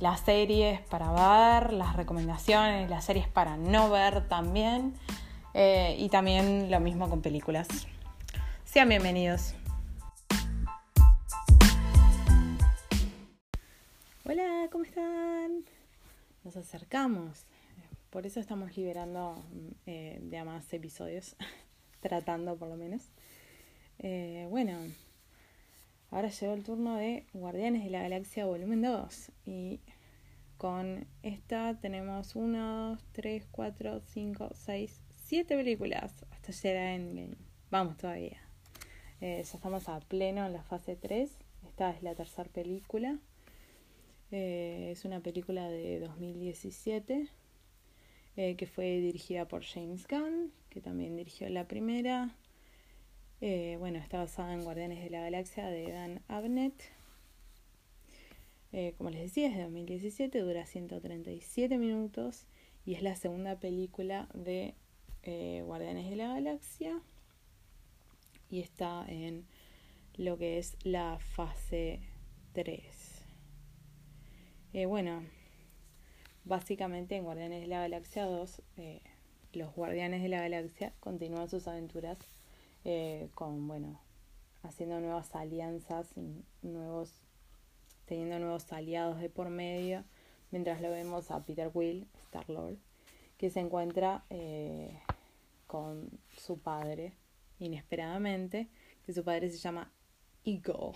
las series para ver, las recomendaciones, las series para no ver también. Eh, y también lo mismo con películas. Sean bienvenidos. Hola, ¿cómo están? Nos acercamos. Por eso estamos liberando eh, de más episodios, tratando por lo menos. Eh, bueno, Ahora llegó el turno de Guardianes de la Galaxia Volumen 2. Y con esta tenemos 1, 3, 4, 5, 6, 7 películas. Hasta llegar a Endgame. Vamos todavía. Eh, ya estamos a pleno en la fase 3. Esta es la tercera película. Eh, es una película de 2017 eh, que fue dirigida por James Gunn, que también dirigió la primera. Eh, bueno, está basada en Guardianes de la Galaxia de Dan Abnett. Eh, como les decía, es de 2017, dura 137 minutos y es la segunda película de eh, Guardianes de la Galaxia y está en lo que es la fase 3. bueno, básicamente en Guardianes de la Galaxia 2, los Guardianes de la Galaxia continúan sus aventuras eh, con, bueno, haciendo nuevas alianzas, nuevos, teniendo nuevos aliados de por medio, mientras lo vemos a Peter Will, Star Lord, que se encuentra eh, con su padre inesperadamente, que su padre se llama Eagle.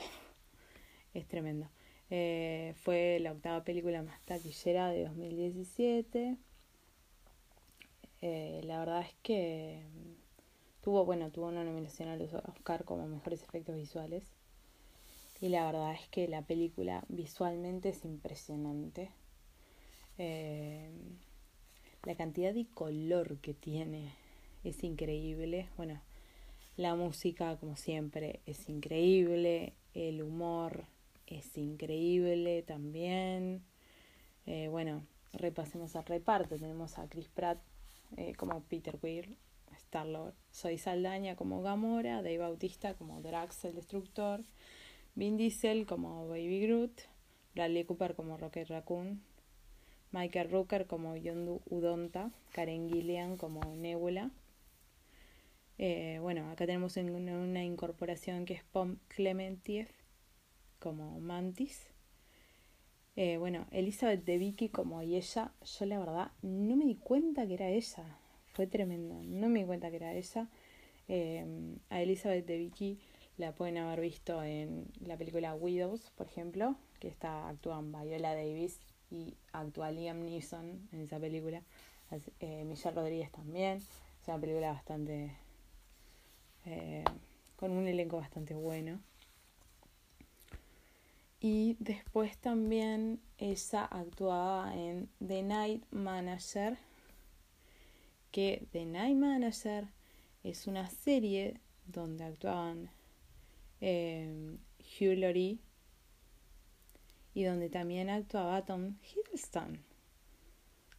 es tremendo. Eh, fue la octava película más taquillera de 2017. la verdad es que Tuvo, bueno, tuvo una nominación al Oscar como mejores efectos visuales. Y la verdad es que la película visualmente es impresionante. Eh, la cantidad de color que tiene es increíble. Bueno, la música, como siempre, es increíble. El humor es increíble también. Eh, bueno, repasemos al reparto. Tenemos a Chris Pratt eh, como Peter Weir, Star-Lord. Soy Saldaña como Gamora, Dave Bautista como Drax el Destructor, Vin Diesel como Baby Groot, Bradley Cooper como Rocket Raccoon, Michael Rooker como Yondu Udonta, Karen Gillian como Nebula. Eh, bueno, acá tenemos una, incorporación que es Pom Clementiev como Mantis. Eh, bueno, Elizabeth de Vicky como y ella, yo la verdad no me di cuenta que era ella fue tremendo. No me di cuenta que era esa. Eh, a Elizabeth de Vicky la pueden haber visto en la película Widows, por ejemplo, que está actúan Viola Davis y actúa Liam Neeson en esa película. Eh, Michelle Rodríguez también. Es una película bastante. Eh, con un elenco bastante bueno. Y después también ella actuaba en The Night Manager, que The Night Manager es una serie donde actuaban eh, Hugh Laurie y donde también actuaba Tom Hiddleston.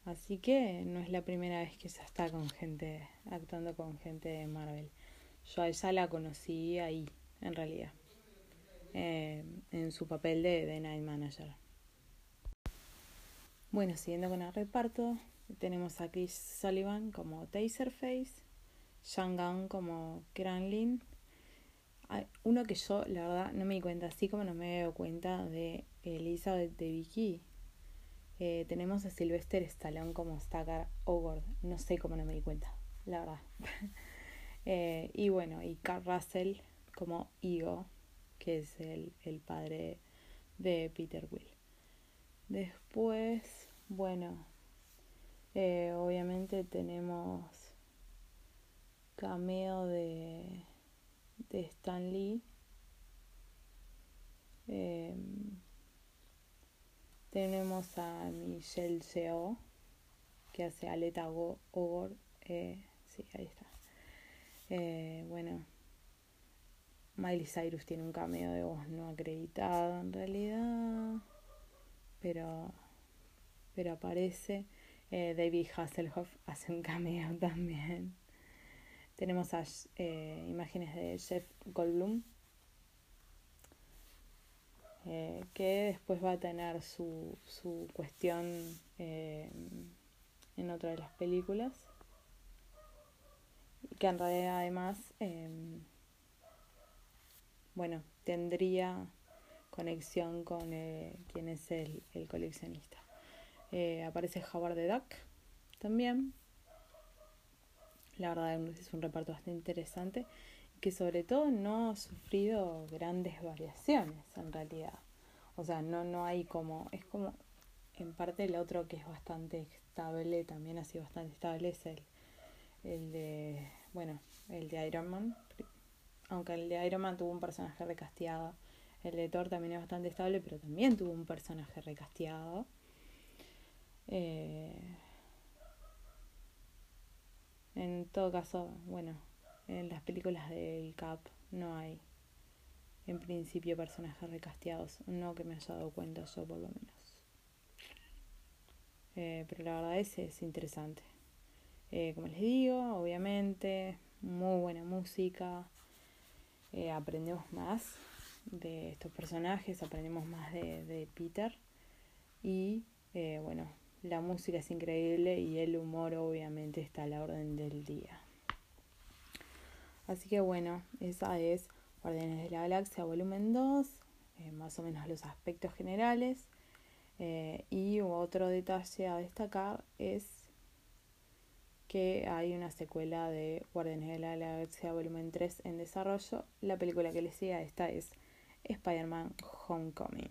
Así que no es la primera vez que se está con gente, actuando con gente de Marvel. Yo a ella la conocí ahí, en realidad, eh, en su papel de The Night Manager. Bueno, siguiendo con el reparto, tenemos a Chris Sullivan como Taserface, Shang Gunn como Kranlin. Uno que yo, la verdad, no me di cuenta, así como no me he cuenta de Elizabeth de Vicky. Eh, tenemos a Sylvester Stallone como Stacker Ogord. No sé cómo no me di cuenta, la verdad. Eh, y bueno, y Carl Russell como Igo, que es el, el padre de Peter Will. Después, bueno, eh, obviamente tenemos cameo de, de Stan Lee. Em, tenemos a Michelle Seo, que hace Aleta Ogor. Eh, sí, ahí está. Eh, bueno, Miley Cyrus tiene un cameo de voz no acreditado en realidad, pero, pero aparece. Eh, David Hasselhoff hace un cameo también. Tenemos eh, imágenes de Jeff Goldblum, eh, que después va a tener su, su cuestión en otra de las películas. Que en realidad además bueno, tendría conexión con quién es el, coleccionista. Eh, aparece Howard the Duck también. La verdad es un reparto bastante interesante que sobre todo no ha sufrido grandes variaciones en realidad. O sea, no, no hay como, es como en parte el otro que es bastante estable, también ha sido bastante estable, es el, el de, bueno, el de Iron Man, aunque el de Iron Man tuvo un personaje recasteado. El de Thor también es bastante estable, pero también tuvo un personaje recasteado. Eh, en todo caso, bueno, en las películas del Cap no hay, en principio, personajes recasteados. No que me haya dado cuenta yo, por lo menos. Eh, pero la verdad es, es interesante. Eh, como les digo, obviamente, muy buena música. Aprendemos más de estos personajes, aprendemos más de, Peter y bueno, la música es increíble y el humor obviamente está a la orden del día. Así que bueno, esa es Guardianes de la Galaxia volumen 2, eh, más o menos los aspectos generales. y otro detalle a destacar es que hay una secuela de Guardianes de la Galaxia Volumen 3 en desarrollo. La película que le sigue a esta es Spider-Man Homecoming.